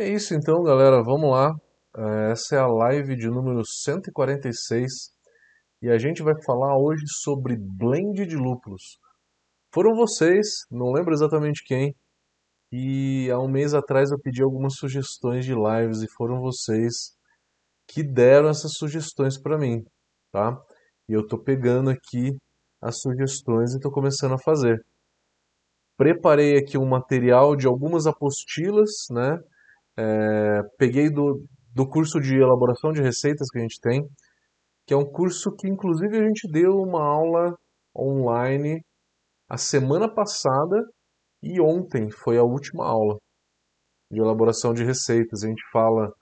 É isso então, galera. Vamos lá. É, essa é a live de número 146 e a gente vai falar hoje sobre blend de lúpulos. Foram vocês, não lembro exatamente quem, e há um mês atrás eu pedi algumas sugestões de lives e foram vocês que deram essas sugestões para mim, tá? E eu tô pegando aqui as sugestões e estou começando a fazer. Preparei aqui um material de algumas apostilas, né? É, peguei do, do curso de elaboração de receitas que a gente tem, que é um curso que inclusive a gente deu uma aula online a semana passada e ontem foi a última aula de elaboração de receitas. A gente fala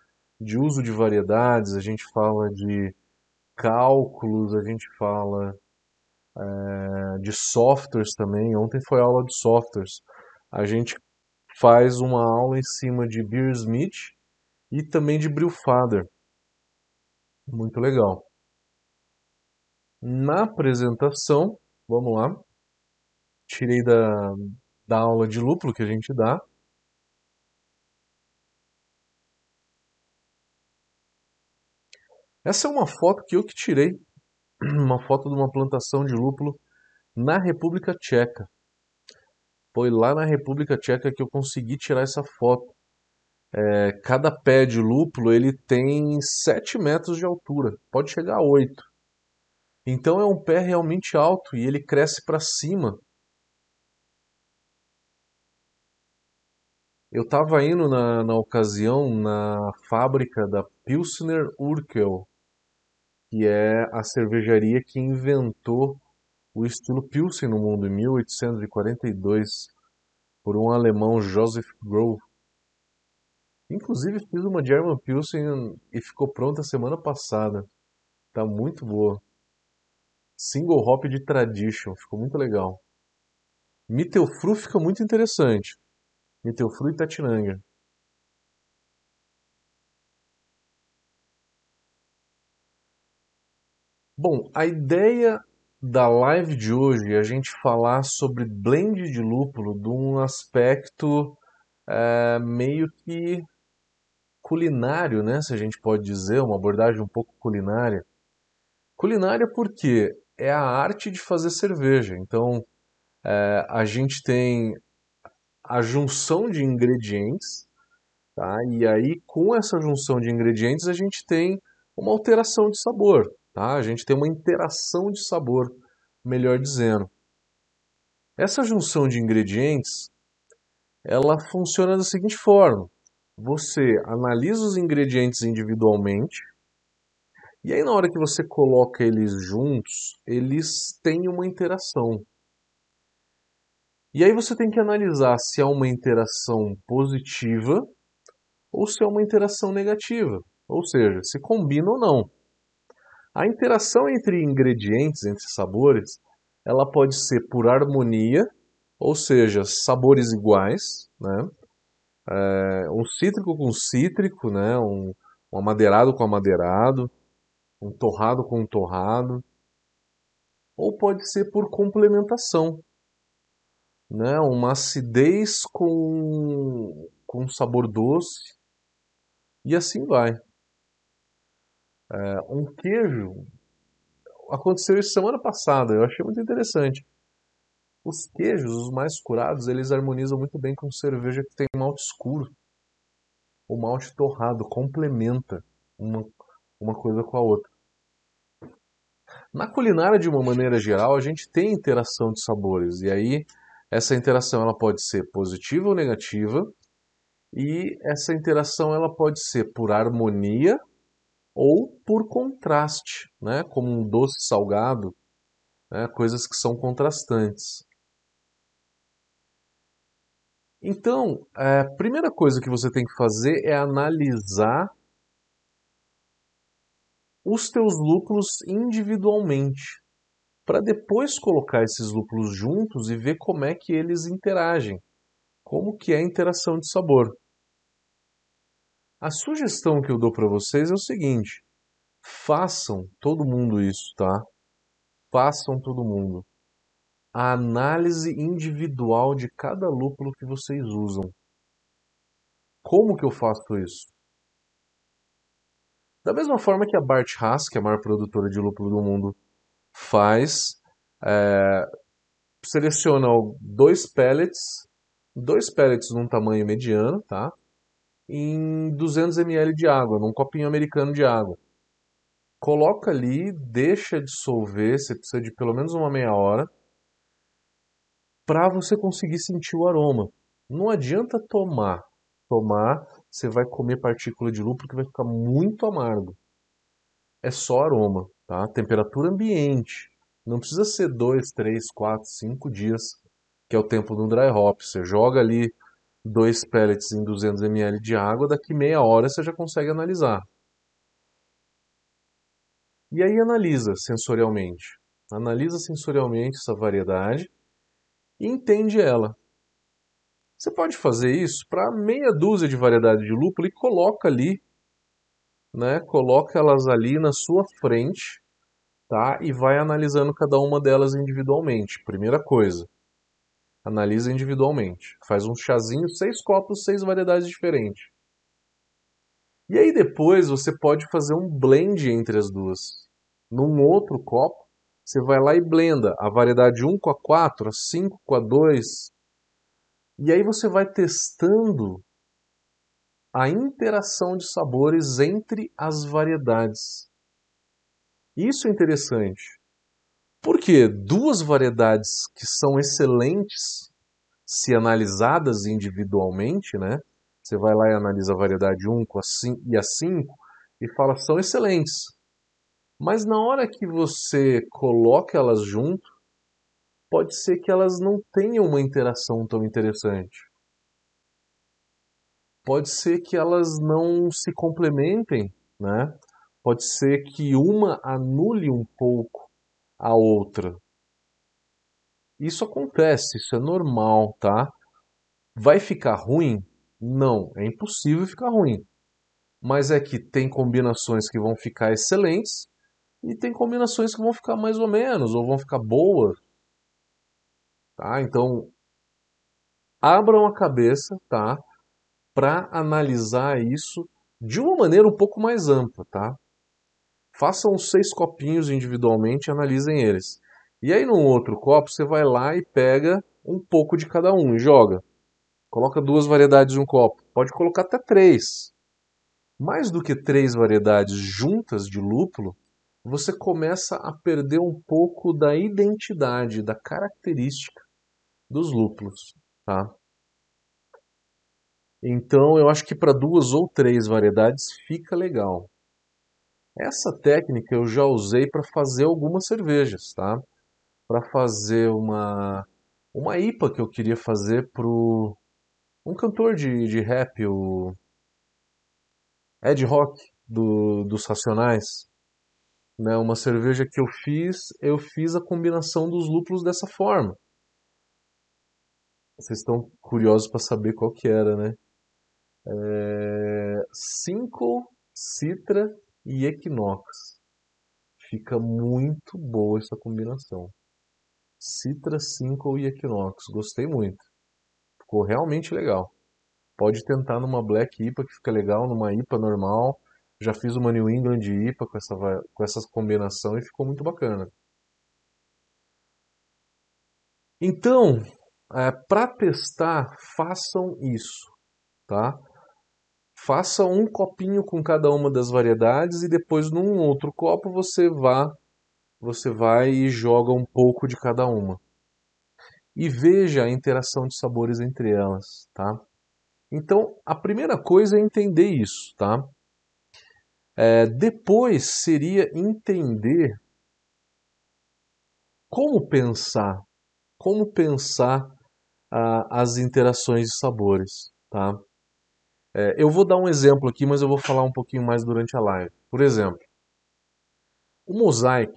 de uso de variedades, a gente fala de cálculos, a gente fala é, de softwares também. Ontem foi aula de softwares. A gente faz uma aula em cima de Beer Smith e também de Brewfather. Muito legal. Na apresentação, vamos lá, tirei da, da aula de lúpulo que a gente dá. Essa é uma foto que eu que tirei, uma foto de uma plantação de lúpulo na República Tcheca. Foi lá na República Tcheca que eu consegui tirar essa foto. É, cada pé de lúpulo ele tem 7 metros de altura, pode chegar a 8. Então é um pé realmente alto e ele cresce para cima. Eu estava indo na, na ocasião na fábrica da Pilsner Urquell, que é a cervejaria que inventou o estilo Pilsen no mundo em 1842 por um alemão Joseph Grove. Inclusive fiz uma German Pilsen e ficou pronta semana passada. Tá muito boa. Single hop de Tradition, ficou muito legal. Mittelfru fica muito interessante. Mittelfru e Tatinanga. Bom, a ideia da live de hoje a gente falar sobre blend de lúpulo de um aspecto é, meio que culinário, né? Se a gente pode dizer, uma abordagem um pouco culinária. Culinária porque é a arte de fazer cerveja. Então, é, a gente tem a junção de ingredientes, tá? E aí, com essa junção de ingredientes, a gente tem uma alteração de sabor. Tá? A gente tem uma interação de sabor, melhor dizendo. Essa junção de ingredientes, ela funciona da seguinte forma. Você analisa os ingredientes individualmente, e aí na hora que você coloca eles juntos, eles têm uma interação. E aí você tem que analisar se é uma interação positiva ou se é uma interação negativa. Ou seja, se combina ou não. A interação entre ingredientes, entre sabores, ela pode ser por harmonia, ou seja, sabores iguais, né? É, um cítrico com cítrico, né? Um, um amadeirado com amadeirado, um torrado com torrado, ou pode ser por complementação, né? Uma acidez com, com sabor doce, e assim vai. É, um queijo aconteceu isso semana passada, eu achei muito interessante. Os queijos, os mais curados, eles harmonizam muito bem com cerveja que tem malte escuro. O malte torrado complementa uma, uma coisa com a outra. Na culinária, de uma maneira geral, a gente tem interação de sabores. E aí, essa interação ela pode ser positiva ou negativa. E essa interação ela pode ser por harmonia ou por contraste, né, como um doce salgado, né, coisas que são contrastantes. Então, a primeira coisa que você tem que fazer é analisar os teus lúpulos individualmente, para depois colocar esses lúpulos juntos e ver como é que eles interagem, como que é a interação de sabor. A sugestão que eu dou para vocês é o seguinte: façam todo mundo isso, tá? Façam todo mundo. A análise individual de cada lúpulo que vocês usam. Como que eu faço isso? Da mesma forma que a Bart Haas, que é a maior produtora de lúpulo do mundo, faz, é, seleciona dois pellets, dois pellets num tamanho mediano, tá? Em 200 ml de água, num copinho americano de água. Coloca ali, deixa dissolver, você precisa de pelo menos uma meia hora, para você conseguir sentir o aroma. Não adianta tomar. Tomar, você vai comer partícula de lúpulo que vai ficar muito amargo. É só aroma, tá? Temperatura ambiente. Não precisa ser 2, 3, 4, 5 dias, que é o tempo do dry hop. Você joga ali dois pellets em 200 ml de água, daqui meia hora você já consegue analisar. E aí analisa sensorialmente. Analisa sensorialmente essa variedade e entende ela. Você pode fazer isso para meia dúzia de variedades de lúpulo e coloca ali, né? Coloca elas ali na sua frente, tá? E vai analisando cada uma delas individualmente. Primeira coisa, analisa individualmente. Faz um chazinho, seis copos, seis variedades diferentes. E aí depois você pode fazer um blend entre as duas. Num outro copo, você vai lá e blenda a variedade 1 com a 4, a 5 com a 2. E aí você vai testando a interação de sabores entre as variedades. Isso é interessante. Porque duas variedades que são excelentes, se analisadas individualmente, né? Você vai lá e analisa a variedade 1 com a 5, e a 5 e fala são excelentes. Mas na hora que você coloca elas junto, pode ser que elas não tenham uma interação tão interessante. Pode ser que elas não se complementem, né? Pode ser que uma anule um pouco a outra. Isso acontece, isso é normal, tá? Vai ficar ruim? Não, é impossível ficar ruim. Mas é que tem combinações que vão ficar excelentes e tem combinações que vão ficar mais ou menos, ou vão ficar boas. Tá? Então, abram a cabeça, tá? Para analisar isso de uma maneira um pouco mais ampla, tá? Façam seis copinhos individualmente e analisem eles. E aí, num outro copo, você vai lá e pega um pouco de cada um e joga. Coloca duas variedades em um copo. Pode colocar até três. Mais do que três variedades juntas de lúpulo, você começa a perder um pouco da identidade, da característica dos lúpulos, tá? Então eu acho que para duas ou três variedades fica legal. Essa técnica eu já usei para fazer algumas cervejas, tá? Para fazer uma uma IPA que eu queria fazer pro um cantor de, de rap, o Ed Rock do, dos Racionais né, uma cerveja que eu fiz, eu fiz a combinação dos lúpulos dessa forma. Vocês estão curiosos para saber qual que era, né? É... Simcoe, Citra e Equinox. Fica muito boa essa combinação. Citra, Simcoe e Equinox. Gostei muito. Ficou realmente legal. Pode tentar numa Black IPA que fica legal, numa IPA normal. Já fiz uma New England IPA com essa, com essa combinação e ficou muito bacana. Então, é, para testar, façam isso, tá? Faça um copinho com cada uma das variedades e depois num outro copo você vá, você vai e joga um pouco de cada uma. E veja a interação de sabores entre elas, tá? Então, a primeira coisa é entender isso, tá? É, depois seria entender como pensar, como pensar ah, as interações de sabores, tá? É, eu vou dar um exemplo aqui, mas eu vou falar um pouquinho mais durante a live. Por exemplo, o mosaic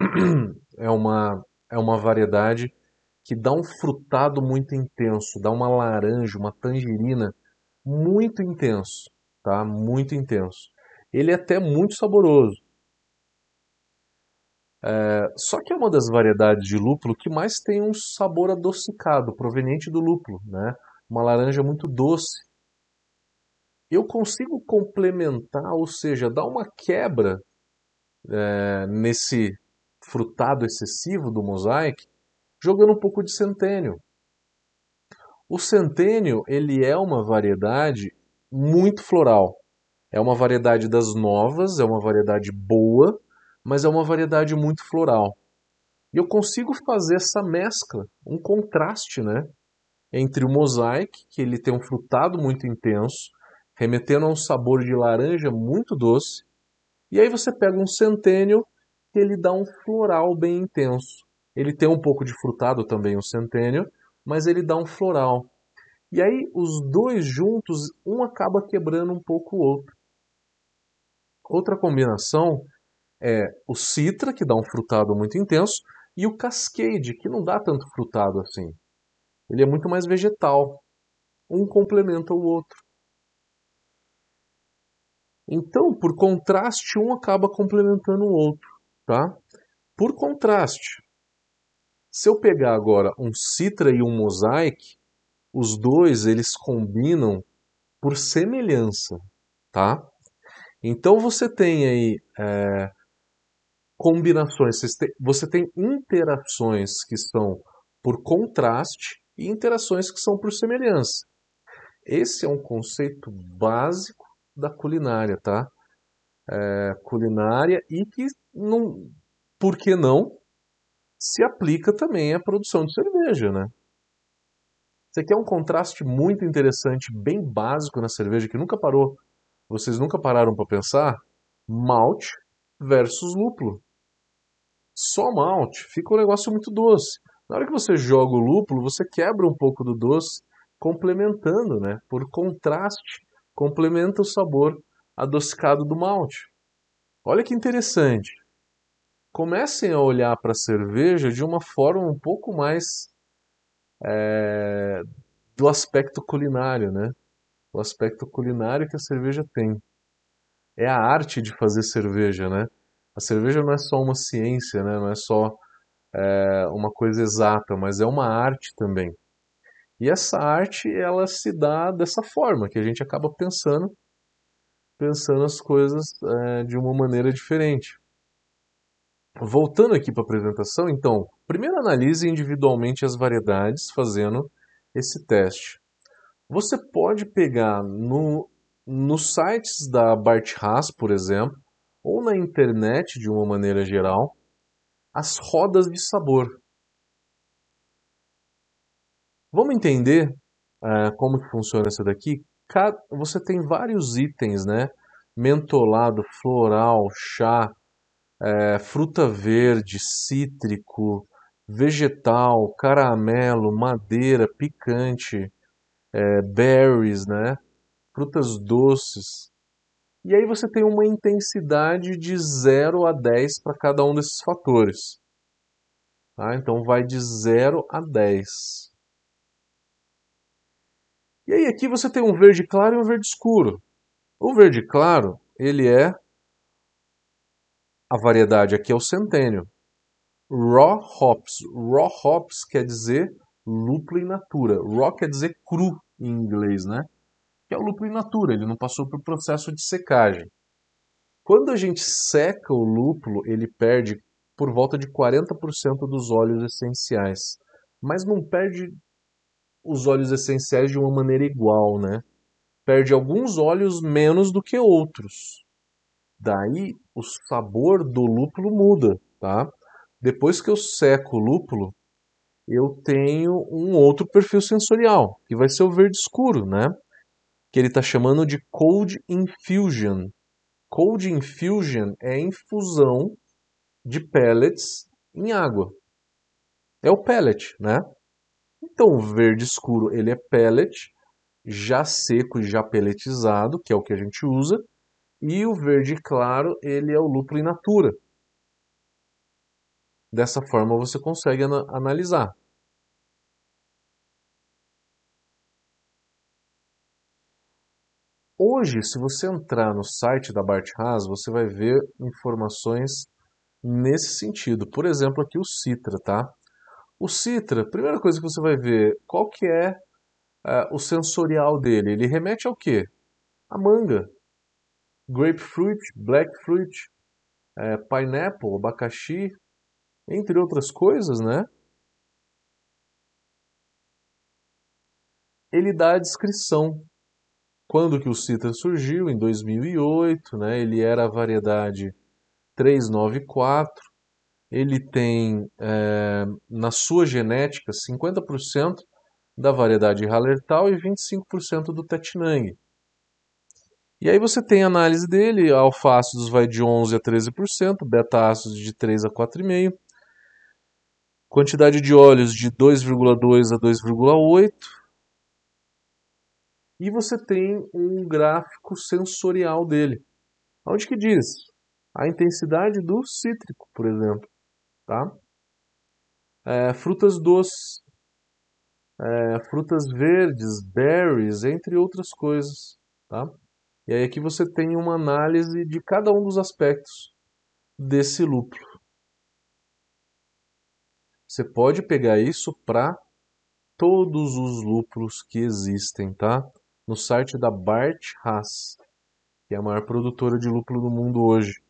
é uma, é uma variedade que dá um frutado muito intenso, dá uma laranja, uma tangerina muito intenso, tá? Muito intenso ele é até muito saboroso. É, só que é uma das variedades de lúpulo que mais tem um sabor adocicado, proveniente do lúpulo, né? Uma laranja muito doce. Eu consigo complementar, ou seja, dar uma quebra é, nesse frutado excessivo do mosaic, jogando um pouco de centênio. O centênio ele é uma variedade muito floral. É uma variedade das novas, é uma variedade boa, mas é uma variedade muito floral. E eu consigo fazer essa mescla, um contraste, né? Entre o mosaic, que ele tem um frutado muito intenso, remetendo a um sabor de laranja muito doce, e aí você pega um centênio que ele dá um floral bem intenso. Ele tem um pouco de frutado também, o centênio, mas ele dá um floral. E aí os dois juntos, um acaba quebrando um pouco o outro. Outra combinação é o citra, que dá um frutado muito intenso, e o cascade, que não dá tanto frutado assim. Ele é muito mais vegetal. Um complementa o outro. Então, por contraste, um acaba complementando o outro, tá? Por contraste, se eu pegar agora um citra e um mosaic, os dois eles combinam por semelhança, tá? Então você tem aí é, combinações, você tem interações que são por contraste e interações que são por semelhança. Esse é um conceito básico da culinária, tá? É, culinária e que, não, por que não, se aplica também à produção de cerveja, né? Isso aqui é um contraste muito interessante, bem básico na cerveja, que nunca parou. Vocês nunca pararam para pensar? Malte versus lúpulo. Só malte fica um negócio muito doce. Na hora que você joga o lúpulo, você quebra um pouco do doce, complementando, né? Por contraste, complementa o sabor adocicado do malte. Olha que interessante. Comecem a olhar para a cerveja de uma forma um pouco mais é, do aspecto culinário, né? O aspecto culinário que a cerveja tem. É a arte de fazer cerveja, né? A cerveja não é só uma ciência, né? Não é só é, uma coisa exata, mas é uma arte também. E essa arte, ela se dá dessa forma, que a gente acaba pensando, pensando as coisas é, de uma maneira diferente. Voltando aqui para a apresentação, então, primeiro analise individualmente as variedades fazendo esse teste. Você pode pegar no, nos sites da Bart Haas, por exemplo, ou na internet de uma maneira geral, as rodas de sabor. Vamos entender uh, como que funciona isso daqui? Cada, você tem vários itens, né? Mentolado, floral, chá, é, fruta verde, cítrico, vegetal, caramelo, madeira, picante, é, berries, né? Frutas doces. E aí você tem uma intensidade de 0 a 10 para cada um desses fatores. Tá? Então vai de 0 a 10. E aí aqui você tem um verde claro e um verde escuro. O verde claro, ele é a variedade aqui é o centênio. Raw hops. Raw hops quer dizer lúpulo in natura. Raw quer dizer cru em inglês, né? Que é o lúpulo in natura, ele não passou por processo de secagem. Quando a gente seca o lúpulo, ele perde por volta de 40% dos óleos essenciais. Mas não perde os óleos essenciais de uma maneira igual, né? Perde alguns óleos menos do que outros. Daí o sabor do lúpulo muda, tá? Depois que eu seco o lúpulo, eu tenho um outro perfil sensorial, que vai ser o verde escuro, né? Que ele está chamando de Cold Infusion. Cold Infusion é infusão de pellets em água. É o pellet, né? Então, o verde escuro ele é pellet, já seco e já pelletizado, que é o que a gente usa, e o verde claro, ele é o lúpulo in natura. Dessa forma você consegue ana analisar. Hoje, se você entrar no site da Bart Haas, você vai ver informações nesse sentido. Por exemplo, aqui o Citra, tá? O Citra, primeira coisa que você vai ver, qual que é uh, o sensorial dele? Ele remete ao quê? a manga, grapefruit, blackfruit, é, pineapple, abacaxi, entre outras coisas, né? Ele dá a descrição. Quando que o Citra surgiu? Em 2008, né? Ele era a variedade 394. Ele tem é, na sua genética 50% da variedade Hallertau e 25% do Tetinang. E aí você tem a análise dele, alfácidos vai de 11 a 13%, beta-ácidos de 3 a 4,5%, quantidade de óleos de 2,2 a 2,8%, e você tem um gráfico sensorial dele. Onde que diz? A intensidade do cítrico, por exemplo. Tá? É, frutas doces, é, frutas verdes, berries, entre outras coisas. Tá? E aí aqui você tem uma análise de cada um dos aspectos desse lúpulo. Você pode pegar isso para todos os lúpulos que existem, tá? no site da Bart Haas, que é a maior produtora de lúpulo do mundo hoje.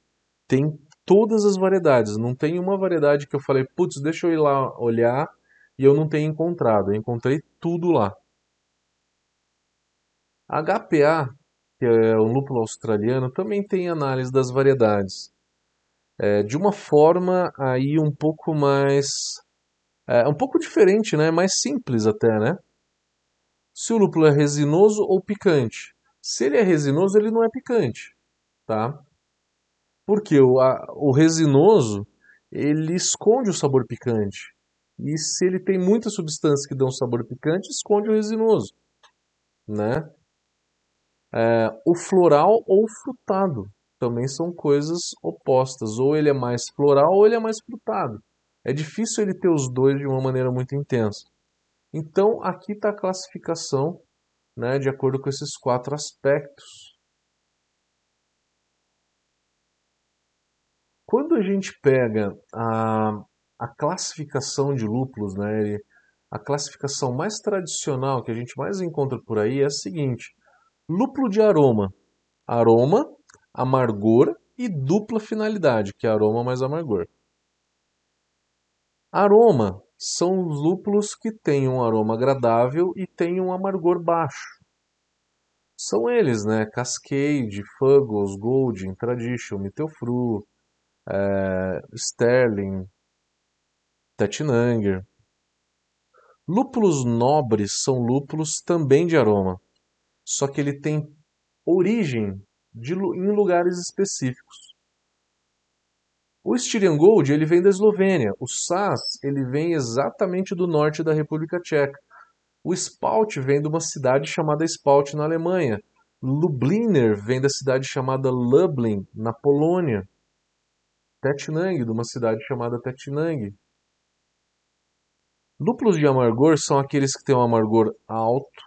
Tem todas as variedades, não tem uma variedade que eu falei, putz, deixa eu ir lá olhar e eu não tenho encontrado. Eu encontrei tudo lá. HPA, que é um lúpulo australiano, também tem análise das variedades. É, de uma forma aí um pouco mais... É, um pouco diferente, né? Mais simples até, né? se o lúpulo é resinoso ou picante. Se ele é resinoso, ele não é picante, tá? Porque o, a, o resinoso, ele esconde o sabor picante. E se ele tem muitas substâncias que dão sabor picante, esconde o resinoso, né? É, o floral ou frutado também são coisas opostas. Ou ele é mais floral ou ele é mais frutado. É difícil ele ter os dois de uma maneira muito intensa. Então, aqui está a classificação né, de acordo com esses quatro aspectos. Quando a gente pega a, a classificação de lúpulos, né, a classificação mais tradicional que a gente mais encontra por aí é a seguinte: lúpulo de aroma, aroma, amargor e dupla finalidade, que é aroma mais amargor. Aroma são os lúpulos que têm um aroma agradável e têm um amargor baixo. São eles, né? Cascade, Fuggles, Golden, Tradition, Mittelfru, é, Sterling, Tettnanger. Lúpulos nobres são lúpulos também de aroma, só que ele tem origem de, em lugares específicos. O Styrian Gold ele vem da Eslovênia, o Saz ele vem exatamente do norte da República Tcheca. O Spalt vem de uma cidade chamada Spalt na Alemanha. Lubliner vem da cidade chamada Lublin na Polônia. Tetinang, de uma cidade chamada Tetinang. Lúpulos de amargor são aqueles que têm um amargor alto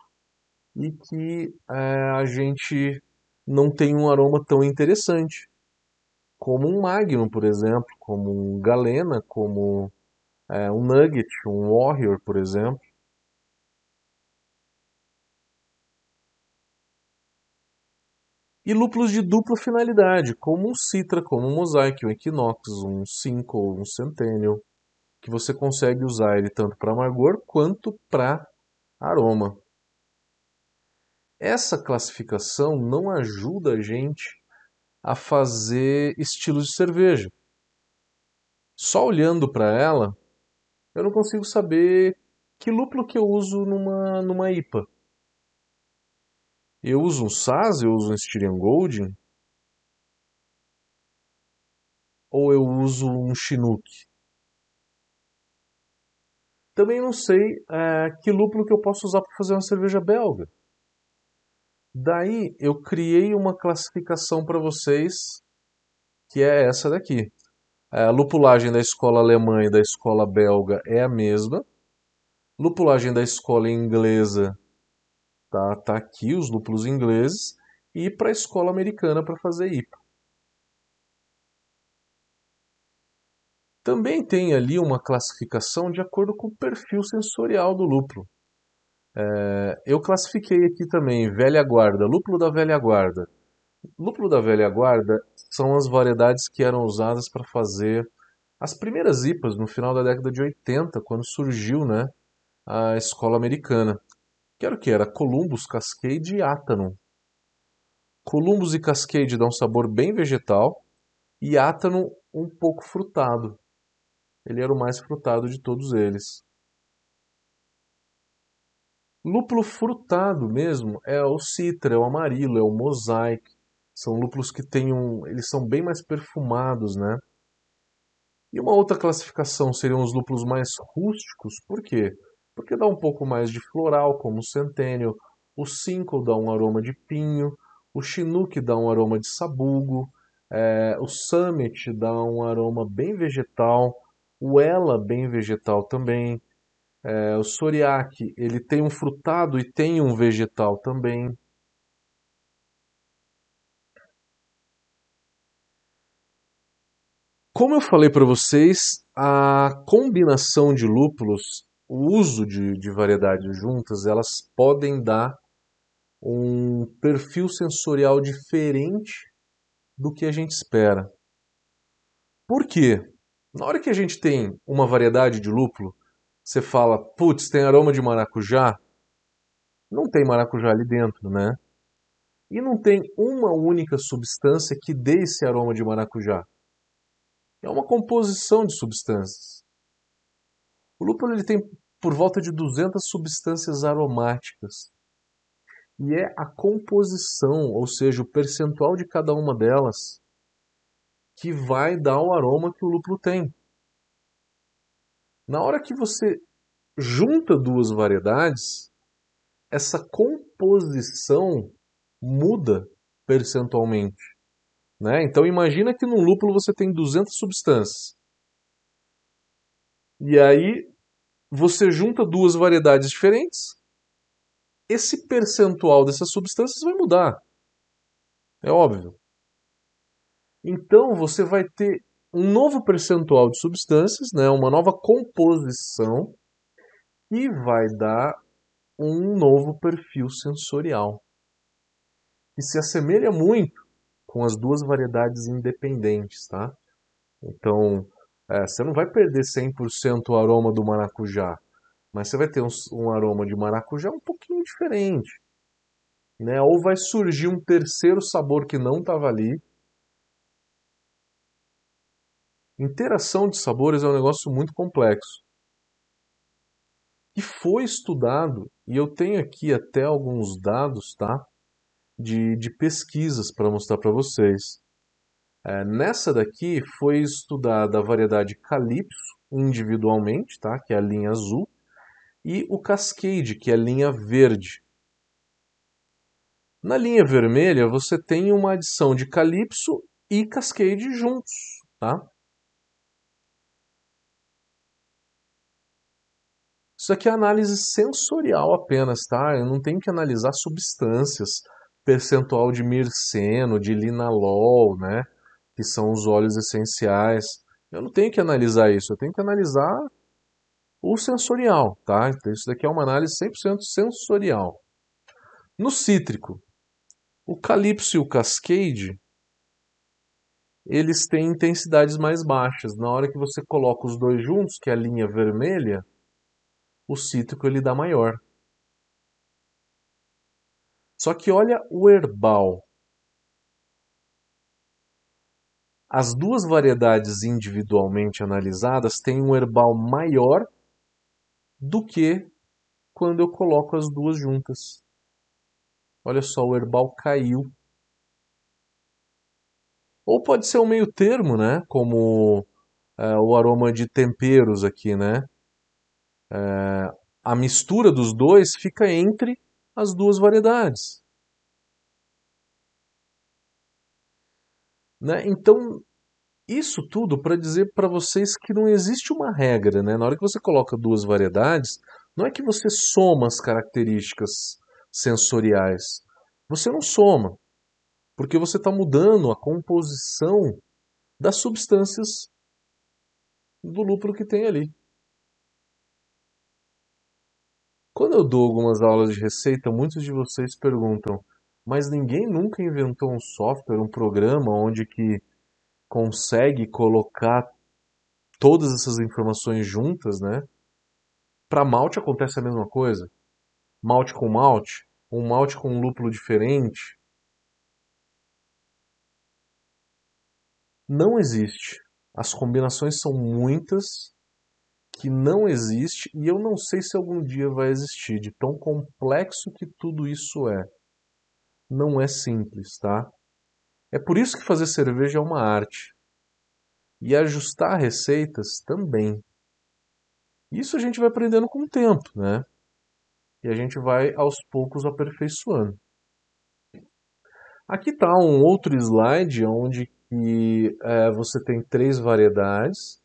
e que é, a gente não tem um aroma tão interessante como um Magnum, por exemplo, como um Galena, como é, um Nugget, um Warrior, por exemplo. E lúpulos de dupla finalidade, como um Citra, como um Mosaic, um Equinox, um Cinco, um Centennial, que você consegue usar ele tanto para amargor quanto para aroma. Essa classificação não ajuda a gente a fazer estilos de cerveja. Só olhando para ela, eu não consigo saber que lúpulo que eu uso numa, numa IPA. Eu uso um Saz, eu uso um Styrian Gold, ou eu uso um Chinook. Também não sei é, que lúpulo que eu posso usar para fazer uma cerveja belga. Daí eu criei uma classificação para vocês, que é essa daqui. A lupulagem da escola alemã e da escola belga é a mesma. Lupulagem da escola inglesa tá, tá aqui, os lúpulos ingleses. E para a escola americana para fazer IPA. Também tem ali uma classificação de acordo com o perfil sensorial do lúpulo. É, eu classifiquei aqui também velha guarda, lúpulo da velha guarda. Lúpulo da velha guarda são as variedades que eram usadas para fazer as primeiras IPAs no final da década de 80, quando surgiu né, a escola americana. Que era o que? Era Columbus, Cascade e Atanon. Columbus e Cascade dão um sabor bem vegetal e Atanon um pouco frutado. Ele era o mais frutado de todos eles. Lúpulo frutado mesmo é o citra, é o amarilo, é o mosaic. São lúpulos que têm um, eles são bem mais perfumados, né? E uma outra classificação seriam os lúpulos mais rústicos. Por quê? Porque dá um pouco mais de floral, como o Centennial. O Cinco dá um aroma de pinho. O Chinook dá um aroma de sabugo. É, o Summit dá um aroma bem vegetal. O Ela bem vegetal também. É, o Soriak, ele tem um frutado e tem um vegetal também. Como eu falei para vocês, a combinação de lúpulos, o uso de, de variedades juntas, elas podem dar um perfil sensorial diferente do que a gente espera. Por quê? Na hora que a gente tem uma variedade de lúpulo, você fala, putz, tem aroma de maracujá? Não tem maracujá ali dentro, né? E não tem uma única substância que dê esse aroma de maracujá. É uma composição de substâncias. O lúpulo ele tem por volta de 200 substâncias aromáticas. E é a composição, ou seja, o percentual de cada uma delas, que vai dar o aroma que o lúpulo tem. Na hora que você junta duas variedades, essa composição muda percentualmente. Né? Então imagina que num lúpulo você tem 200 substâncias. E aí você junta duas variedades diferentes, esse percentual dessas substâncias vai mudar. É óbvio. Então você vai ter um novo percentual de substâncias, né, uma nova composição, e vai dar um novo perfil sensorial. Que se assemelha muito com as duas variedades independentes, tá? Então, é, você não vai perder 100% o aroma do maracujá, mas você vai ter um, um aroma de maracujá um pouquinho diferente. Né? Ou vai surgir um terceiro sabor que não estava ali, Interação de sabores é um negócio muito complexo. E foi estudado, e eu tenho aqui até alguns dados tá, de, de pesquisas para mostrar para vocês. É, nessa daqui foi estudada a variedade Calypso individualmente, tá, que é a linha azul, e o Cascade, que é a linha verde. Na linha vermelha você tem uma adição de Calypso e Cascade juntos. Tá? Isso aqui é análise sensorial apenas, tá? Eu não tenho que analisar substâncias, percentual de mirceno, de linalol, né? Que são os óleos essenciais. Eu não tenho que analisar isso, eu tenho que analisar o sensorial, tá? Então isso daqui é uma análise 100% sensorial. No cítrico, o Calypso e o Cascade, eles têm intensidades mais baixas. Na hora que você coloca os dois juntos, que é a linha vermelha, o cítrico ele dá maior. Só que olha o herbal. As duas variedades individualmente analisadas têm um herbal maior do que quando eu coloco as duas juntas. Olha só, o herbal caiu. Ou pode ser um meio termo, né? Como é, o aroma de temperos aqui, né? é, a mistura dos dois fica entre as duas variedades. Né? Então, isso tudo para dizer para vocês que não existe uma regra. Né? Na hora que você coloca duas variedades, não é que você soma as características sensoriais. Você não soma, porque você está mudando a composição das substâncias do lúpulo que tem ali. Quando eu dou algumas aulas de receita, muitos de vocês perguntam, mas ninguém nunca inventou um software, um programa onde que consegue colocar todas essas informações juntas, né? Para malte acontece a mesma coisa. Malte com malte, um malte com um lúpulo diferente. Não existe. As combinações são muitas que não existe e eu não sei se algum dia vai existir, de tão complexo que tudo isso é. Não é simples, tá? É por isso que fazer cerveja é uma arte. E ajustar receitas também. Isso a gente vai aprendendo com o tempo, né? E a gente vai aos poucos aperfeiçoando. Aqui está um outro slide onde que, é, você tem três variedades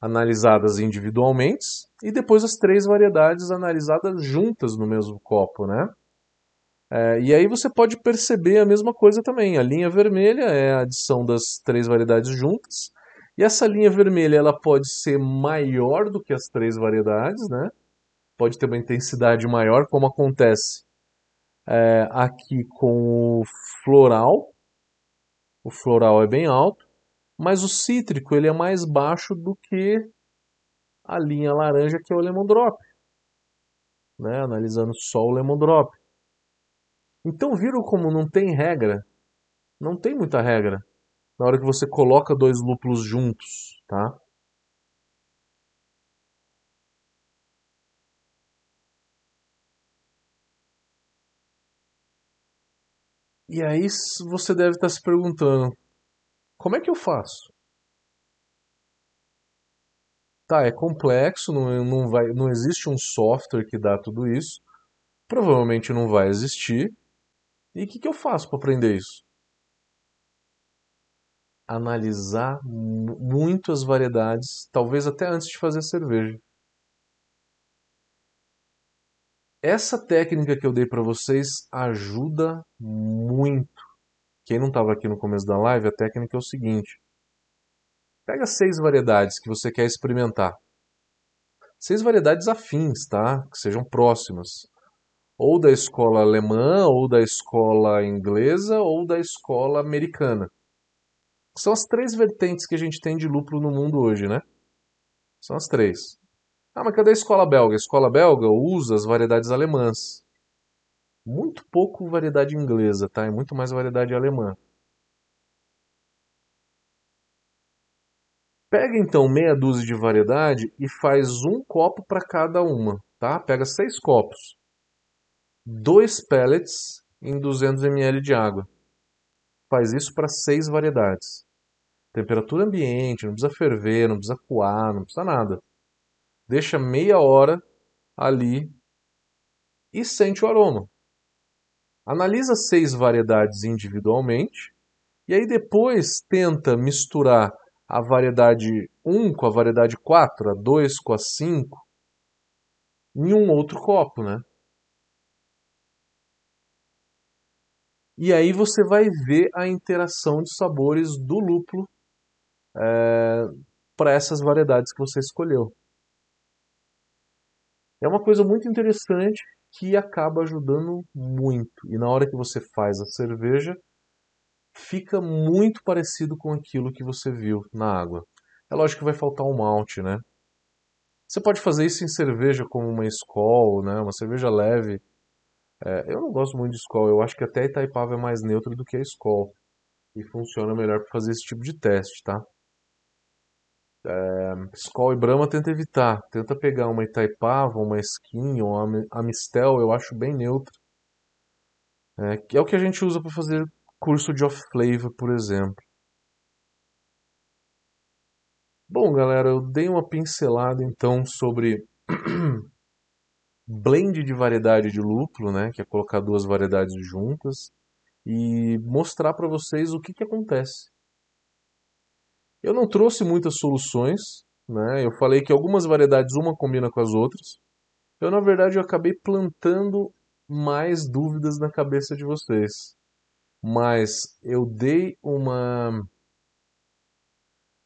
analisadas individualmente e depois as três variedades analisadas juntas no mesmo copo, né? É, e aí você pode perceber a mesma coisa também. A linha vermelha é a adição das três variedades juntas. E essa linha vermelha ela pode ser maior do que as três variedades, né? Pode ter uma intensidade maior, como acontece é, aqui com o floral. O floral é bem alto. Mas o cítrico ele é mais baixo do que a linha laranja, que é o lemon drop. Né? Analisando só o lemon drop. Então viram como não tem regra? Não tem muita regra na hora que você coloca dois lúpulos juntos, tá? E aí você deve estar se perguntando, como é que eu faço? Tá, é complexo, não, não, vai, não existe um software que dá tudo isso. Provavelmente não vai existir. E o que, que eu faço para aprender isso? Analisar muito as variedades, talvez até antes de fazer cerveja. Essa técnica que eu dei para vocês ajuda muito. Quem não estava aqui no começo da live, a técnica é o seguinte: pega seis variedades que você quer experimentar. Seis variedades afins, tá? Que sejam próximas. Ou da escola alemã, ou da escola inglesa, ou da escola americana. São as três vertentes que a gente tem de lúpulo no mundo hoje, né? São as três. Ah, mas cadê a escola belga? A escola belga usa as variedades alemãs muito pouco variedade inglesa, tá? É muito mais variedade alemã. Pega então meia dúzia de variedade e faz um copo para cada uma, tá? Pega seis copos, dois pellets em 200 ml de água. Faz isso para seis variedades. Temperatura ambiente, não precisa ferver, não precisa coar, não precisa nada. Deixa meia hora ali e sente o aroma. Analisa seis variedades individualmente e aí depois tenta misturar a variedade 1 com a variedade 4, a 2 com a 5, em um outro copo, né? E aí você vai ver a interação de sabores do lúpulo é, para essas variedades que você escolheu. É uma coisa muito interessante que acaba ajudando muito. E na hora que você faz a cerveja, fica muito parecido com aquilo que você viu na água. É lógico que vai faltar um malte, né? Você pode fazer isso em cerveja como uma Skol, né? Uma cerveja leve. É, eu não gosto muito de Skol. Eu acho que até Itaipava é mais neutra do que a Skol. E funciona melhor para fazer esse tipo de teste, tá? É, e Brahma tenta evitar. Tenta pegar uma Itaipava, uma Skin ou a Mistel, eu acho bem neutra. É, que é o que a gente usa para fazer curso de off-flavor, por exemplo. Bom, galera, eu dei uma pincelada então sobre blend de variedade de lúpulo, né, que é colocar duas variedades juntas e mostrar para vocês o que, que acontece. Eu não trouxe muitas soluções, né? Eu falei que algumas variedades uma combina com as outras. Eu na verdade eu acabei plantando mais dúvidas na cabeça de vocês. Mas eu dei uma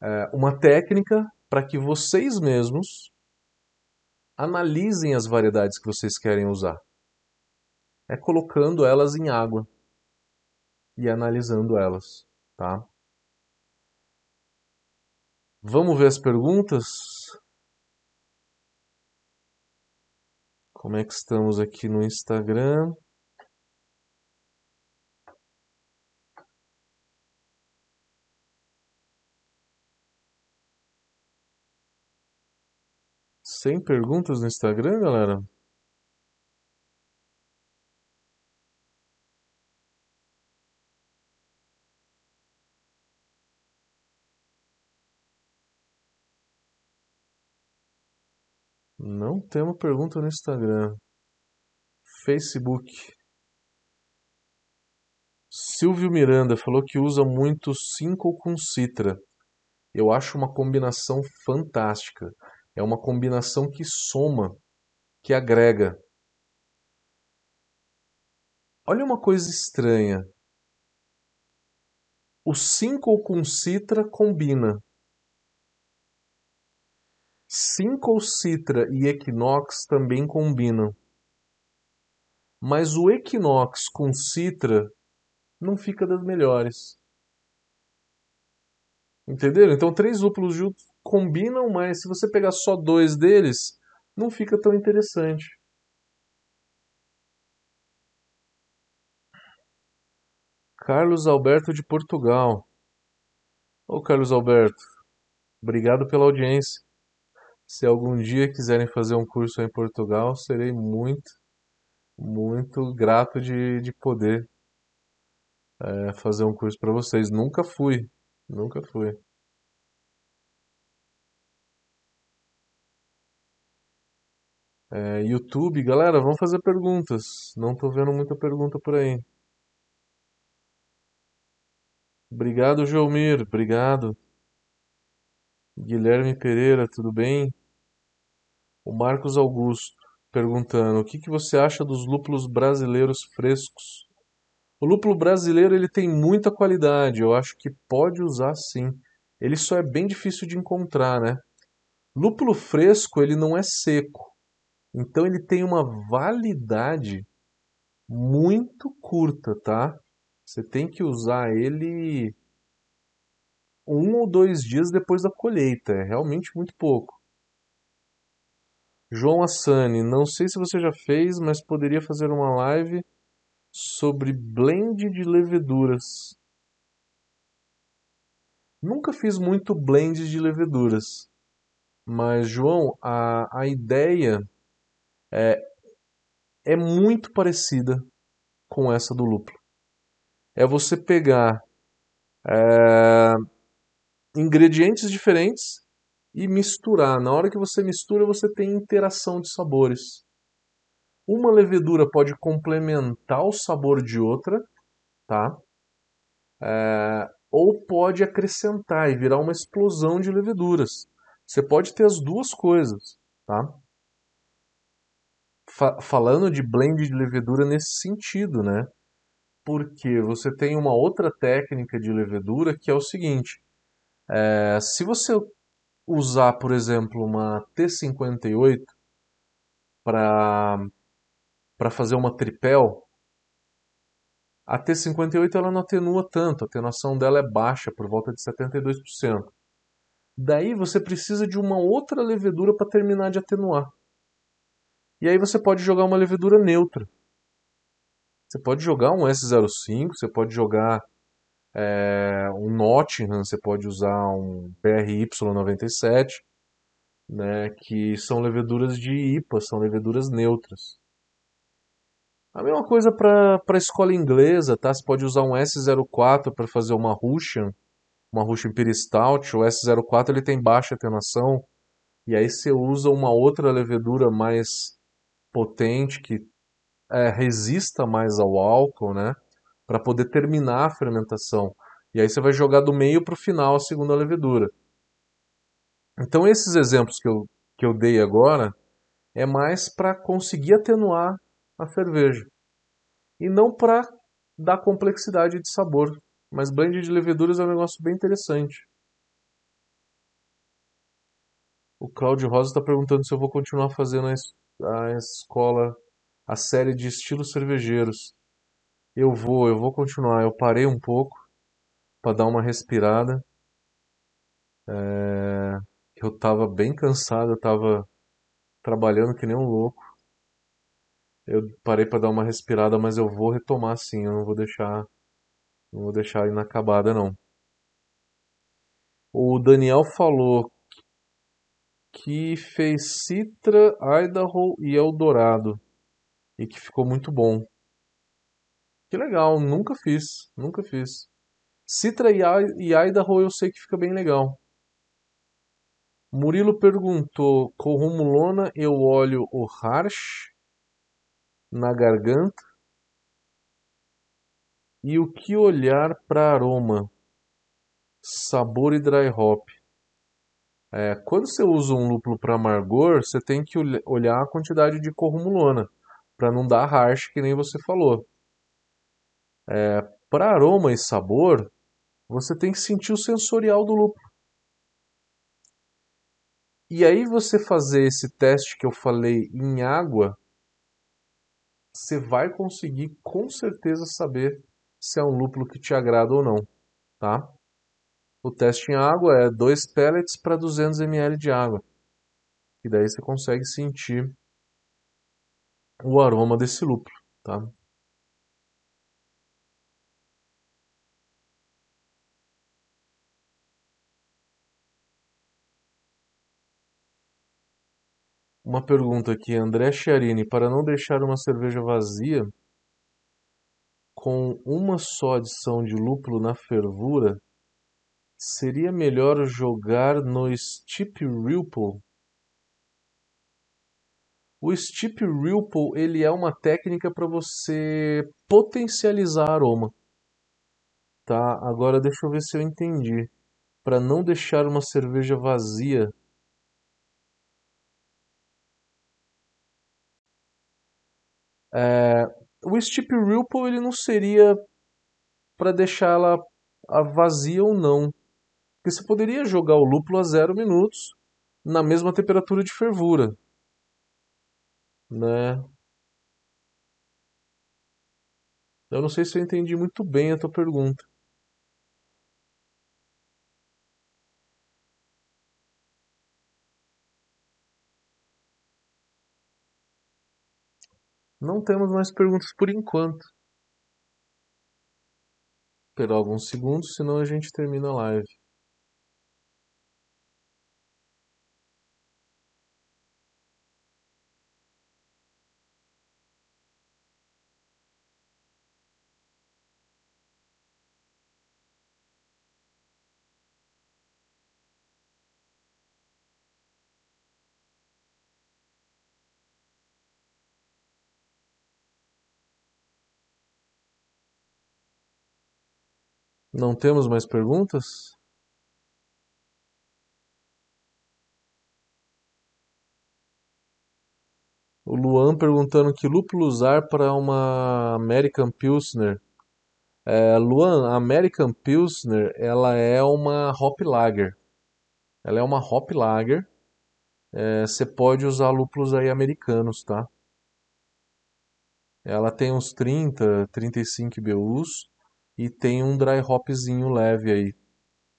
é, uma técnica para que vocês mesmos analisem as variedades que vocês querem usar. É colocando elas em água e analisando elas, tá? Vamos ver as perguntas? Como é que estamos aqui no Instagram? Sem perguntas no Instagram, galera? Não temos pergunta no Instagram. Facebook. Silvio Miranda falou que usa muito Cinco com Citra. Eu acho uma combinação fantástica. É uma combinação que soma, que agrega. Olha uma coisa estranha. O Cinco com Citra combina. Cinco Citra e Equinox também combinam. Mas o Equinox com Citra não fica das melhores. Entenderam? Então, três lúpulos juntos combinam, mas se você pegar só dois deles, não fica tão interessante. Carlos Alberto de Portugal. Ô Carlos Alberto, obrigado pela audiência. Se algum dia quiserem fazer um curso em Portugal, serei muito, muito grato de, de poder é, fazer um curso para vocês. Nunca fui, nunca fui. É, YouTube, galera, vamos fazer perguntas. Não tô vendo muita pergunta por aí. Obrigado, Joelmir. Obrigado. Guilherme Pereira, tudo bem? O Marcos Augusto perguntando: o que, que você acha dos lúpulos brasileiros frescos? O lúpulo brasileiro ele tem muita qualidade, eu acho que pode usar sim. Ele só é bem difícil de encontrar, né? Lúpulo fresco ele não é seco. Então ele tem uma validade muito curta, tá? Você tem que usar ele um ou dois dias depois da colheita, é realmente muito pouco. João Assani, não sei se você já fez, mas poderia fazer uma live sobre blend de leveduras. Nunca fiz muito blend de leveduras, mas João, a, a ideia é, é muito parecida com essa do lúpulo. É você pegar é, ingredientes diferentes e misturar. Na hora que você mistura, você tem interação de sabores. Uma levedura pode complementar o sabor de outra, tá? É, ou pode acrescentar e virar uma explosão de leveduras. Você pode ter as duas coisas, tá? Fa falando de blend de levedura nesse sentido, né? Porque você tem uma outra técnica de levedura que é o seguinte: é, se você usar, por exemplo, uma T58 para fazer uma tripel, a T58 ela não atenua tanto, a atenuação dela é baixa, por volta de 72%. Daí você precisa de uma outra levedura para terminar de atenuar. E aí você pode jogar uma levedura neutra. Você pode jogar um S05, você pode jogar é, um Nottingham, você pode usar um PRY97, né, que são leveduras de IPA, são leveduras neutras. A mesma coisa para a escola inglesa, tá? Você pode usar um S04 para fazer uma Russian, uma Russian Imperial Stout. O S04 ele tem baixa atenuação, e aí você usa uma outra levedura mais potente que é, resista mais ao álcool, né? Para poder terminar a fermentação. E aí você vai jogar do meio para o final a segunda levedura. Então esses exemplos que eu, que eu dei agora é mais para conseguir atenuar a cerveja. E não para dar complexidade de sabor. Mas blend de leveduras é um negócio bem interessante. O Claudio Rosa está perguntando se eu vou continuar fazendo es- a escola, a série de estilos cervejeiros. Eu vou, eu vou continuar. Eu parei um pouco para dar uma respirada. É, Eu estava bem cansado, eu estava trabalhando que nem um louco. Eu parei para dar uma respirada, mas eu vou retomar sim. Eu não vou deixar, não vou deixar inacabada não. O Daniel falou que fez Citra, Idaho e Eldorado e que ficou muito bom. Que legal, nunca fiz, nunca fiz. Citra e Idaho eu sei que fica bem legal. Murilo perguntou: com Rumulona eu olho o harsh na garganta e o que olhar para aroma, sabor e dry hop? É, quando você usa um lúpulo para amargor, você tem que olh- olhar a quantidade de corrumulona para não dar harsh que nem você falou. Para aroma e sabor, você tem que sentir o sensorial do lúpulo. E aí você fazer esse teste que eu falei em água, você vai conseguir com certeza saber se é um lúpulo que te agrada ou não, tá? O teste em água é 2 pellets para 200 ml de água. E daí você consegue sentir o aroma desse lúpulo, tá? Uma pergunta aqui, André Chiarini, para não deixar uma cerveja vazia com uma só adição de lúpulo na fervura, seria melhor jogar no Steep Ripple? O Steep Ripple, ele é uma técnica para você potencializar aroma, tá? Agora deixa eu ver se eu entendi. Para não deixar uma cerveja vazia, é, o Steep Ripple ele não seria para deixar ela a vazia ou não. Porque você poderia jogar o lúpulo a zero minutos na mesma temperatura de fervura, né? Eu não sei se eu entendi muito bem a tua pergunta. Não temos mais perguntas por enquanto. Esperar alguns segundos, senão a gente termina a live. Não temos mais perguntas? O Luan perguntando que lúpulo usar para uma American Pilsner. É, Luan, a American Pilsner, ela é uma hop lager. Ela é uma hop lager. É, você pode usar lúpulos aí americanos, tá? Ela tem uns 30, 35 IBUs e tem um dry hopzinho leve aí.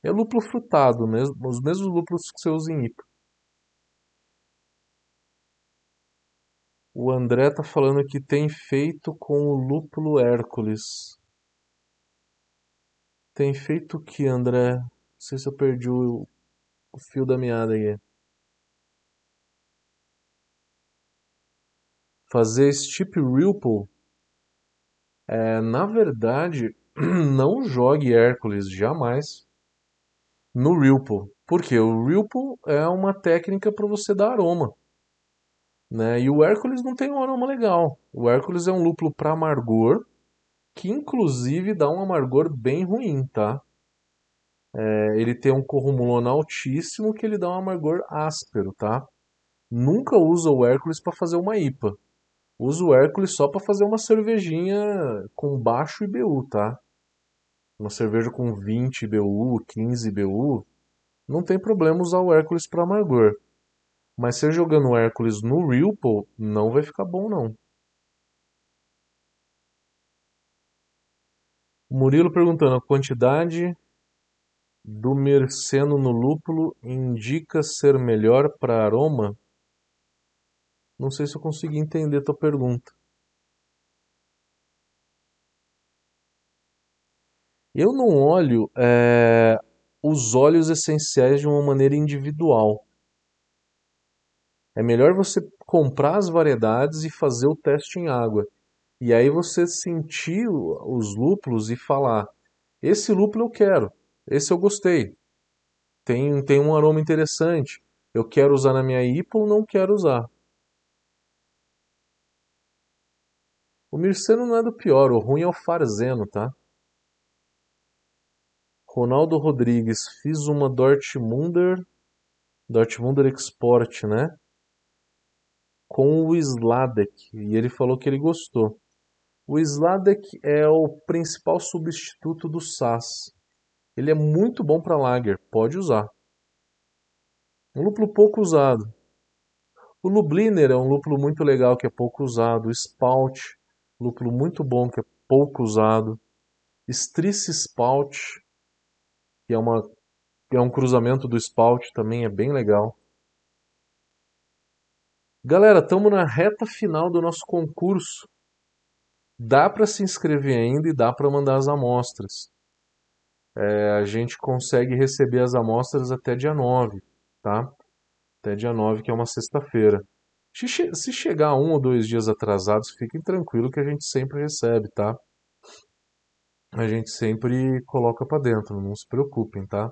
É lúpulo frutado, mesmo, os mesmos lúpulos que você usa em IPA. O André tá falando que tem feito com o lúpulo Hércules. Tem feito o que, André? Não sei se eu perdi o, o fio da meada aí. Fazer Steep Ripple. É, na verdade, não jogue Hércules jamais no Ripple. Por quê? O Ripple é uma técnica para você dar aroma. Né? E o Hércules não tem um aroma legal. O Hércules é um lúpulo para amargor, que inclusive dá um amargor bem ruim, tá? É, ele tem um corrumulona altíssimo que ele dá um amargor áspero, tá? Nunca usa o Hércules para fazer uma IPA. Usa o Hércules só para fazer uma cervejinha com baixo IBU, tá? Uma cerveja com 20 IBU, 15 IBU, não tem problema usar o Hércules para amargor. Mas você jogando Hércules no Ripple, não vai ficar bom não. O Murilo perguntando, a quantidade do merceno no lúpulo indica ser melhor para aroma? Não sei se eu consegui entender a tua pergunta. Eu não olho é, os óleos essenciais de uma maneira individual. É melhor você comprar as variedades e fazer o teste em água. E aí você sentir os lúpulos e falar: esse lúpulo eu quero, esse eu gostei, tem, tem um aroma interessante, eu quero usar na minha IPA ou não quero usar. O Mirceno não é do pior, o ruim é o Farzeno, tá? Ronaldo Rodrigues, fiz uma Dortmunder, Dortmunder Export, né? Com o Sladek, e ele falou que ele gostou. O Sladek é o principal substituto do SAS. Ele é muito bom para lager, pode usar. Um lúpulo pouco usado. O Lubliner é um lúpulo muito legal que é pouco usado. O Spout, lúpulo muito bom que é pouco usado. Strice Spout, que é, uma, é um cruzamento do Spout, também é bem legal. Galera, estamos na reta final do nosso concurso. Dá para se inscrever ainda e dá para mandar as amostras. É, a gente consegue receber as amostras até dia 9, tá? Até dia 9, que é uma sexta-feira. Se chegar um ou dois dias atrasados, fiquem tranquilo que a gente sempre recebe, tá? a gente sempre coloca para dentro, não se preocupem, tá?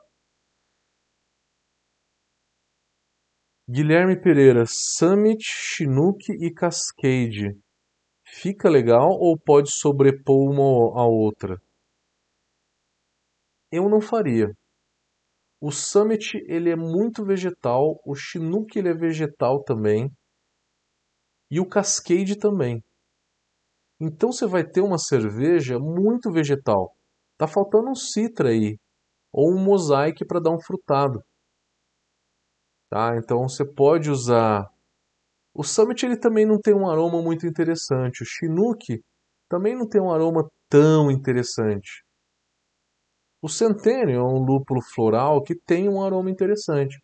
Guilherme Pereira, Summit, Chinook e Cascade. Fica legal ou pode sobrepor uma à outra? Eu não faria. O Summit ele é muito vegetal, o Chinook ele é vegetal também e o Cascade também. Então você vai ter uma cerveja muito vegetal. Tá faltando um citra aí ou um mosaic para dar um frutado. Tá? Então você pode usar o Summit ele também não tem um aroma muito interessante. O Chinook também não tem um aroma tão interessante. O Centennial é um lúpulo floral que tem um aroma interessante.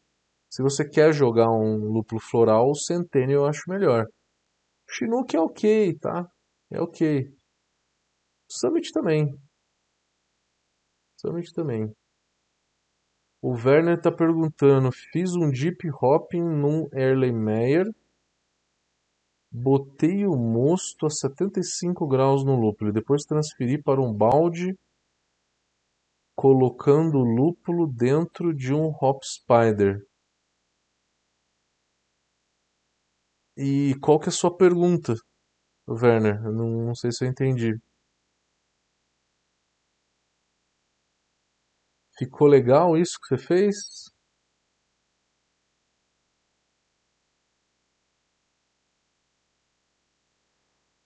Se você quer jogar um lúpulo floral, o Centennial eu acho melhor. Chinook é ok, tá? É ok. Summit também. Summit também. O Werner está perguntando: fiz um deep hopping num Erlenmeyer, botei o mosto a 75 graus no lúpulo, depois transferi para um balde, colocando o lúpulo dentro de um hop spider. E qual que é a sua pergunta? Werner, eu não, não sei se eu entendi. Ficou legal isso que você fez?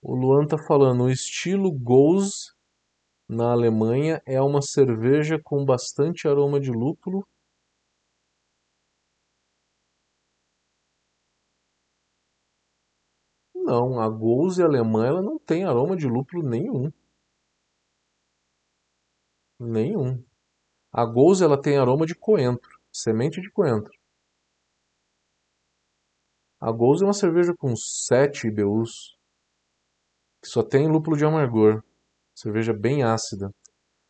O Luan tá falando, o estilo Goose na Alemanha é uma cerveja com bastante aroma de lúpulo Não, a Gose alemã ela não tem aroma de lúpulo nenhum. Nenhum. A Gose ela tem aroma de coentro, semente de coentro. A Gose é uma cerveja com 7 IBUs, que só tem lúpulo de amargor. Cerveja bem ácida,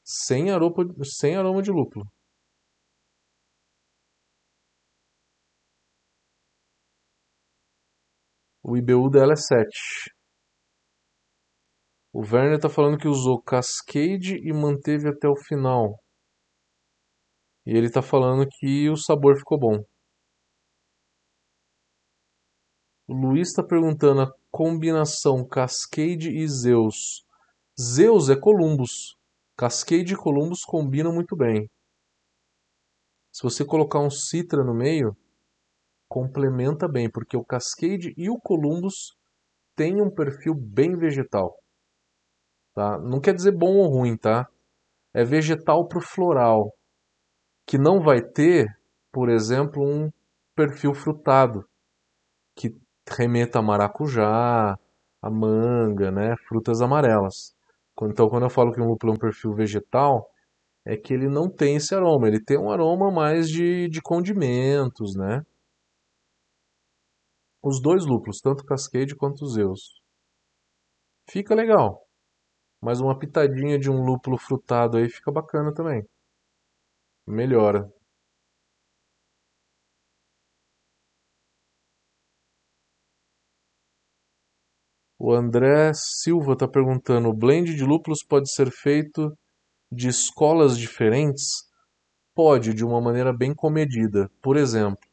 sem aroma, sem aroma de lúpulo. O IBU dela é 7. O Werner está falando que usou Cascade e manteve até o final. E ele está falando que o sabor ficou bom. O Luiz está perguntando a combinação Cascade e Zeus. Zeus é Columbus. Cascade e Columbus combinam muito bem. Se você colocar um Citra no meio, complementa bem, porque o Cascade e o Columbus têm um perfil bem vegetal. Tá? Não quer dizer bom ou ruim, tá? É vegetal para o floral, que não vai ter, por exemplo, um perfil frutado. que remeta a maracujá, a manga, né? Frutas amarelas. Então, quando eu falo que um lúpulo é um perfil vegetal, é que ele não tem esse aroma. Ele tem um aroma mais de, de condimentos, né? Os dois lúpulos, tanto Cascade quanto Zeus. Fica legal. Mas uma pitadinha de um lúpulo frutado aí fica bacana também. Melhora. O André Silva está perguntando: o blend de lúpulos pode ser feito de escolas diferentes? Pode, de uma maneira bem comedida. Por exemplo,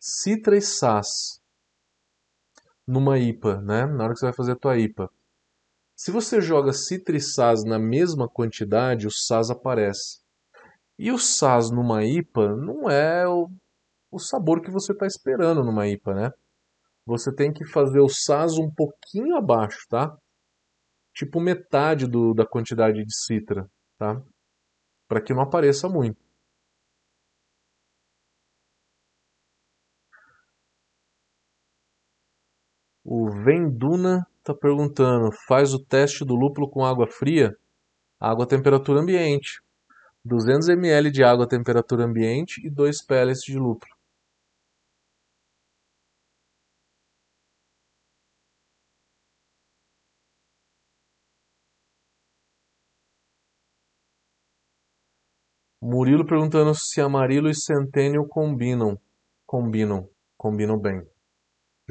Citra e Sass numa IPA, né? Na hora que você vai fazer a tua IPA. Se você joga Citra e Sass na mesma quantidade, o Sass aparece. E o Sass numa IPA não é o, o sabor que você está esperando numa IPA, né? Você tem que fazer o Sass um pouquinho abaixo, tá? Tipo metade do, da quantidade de citra, tá? Para que não apareça muito. O Venduna está perguntando: faz o teste do lúpulo com água fria? Água a temperatura ambiente. 200 ml de água a temperatura ambiente e 2 pellets de lúpulo. Murilo perguntando se Amarilo e Centennial combinam. Combinam. Combinam bem.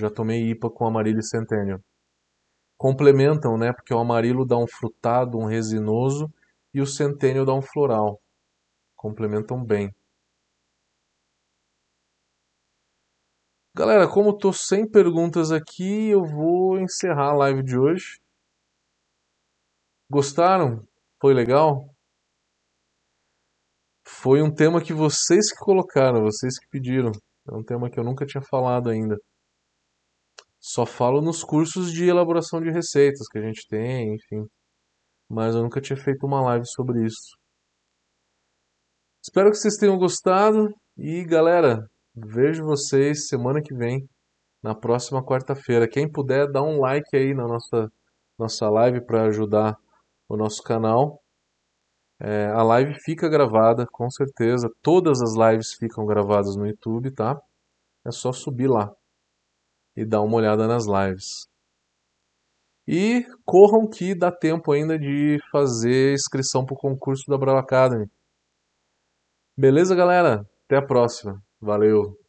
Já tomei IPA com Amarilo e Centennial. Complementam, né? Porque o Amarilo dá um frutado, um resinoso e o Centennial dá um floral. Complementam bem. Galera, como tô sem perguntas aqui, eu vou encerrar a live de hoje. Gostaram? Foi legal? Foi um tema que vocês que colocaram, vocês que pediram. É um tema que eu nunca tinha falado ainda. Só falo nos cursos de elaboração de receitas que a gente tem, enfim. Mas eu nunca tinha feito uma live sobre isso. Espero que vocês tenham gostado e galera, vejo vocês semana que vem, na próxima quarta-feira. Quem puder, dá um like aí na nossa, nossa live para ajudar o nosso canal. É, a live fica gravada, com certeza. Todas as lives ficam gravadas no YouTube, tá? É só subir lá e dar uma olhada nas lives. E corram que dá tempo ainda de fazer inscrição para o concurso da Brava Academy. Beleza, galera? Até a próxima. Valeu!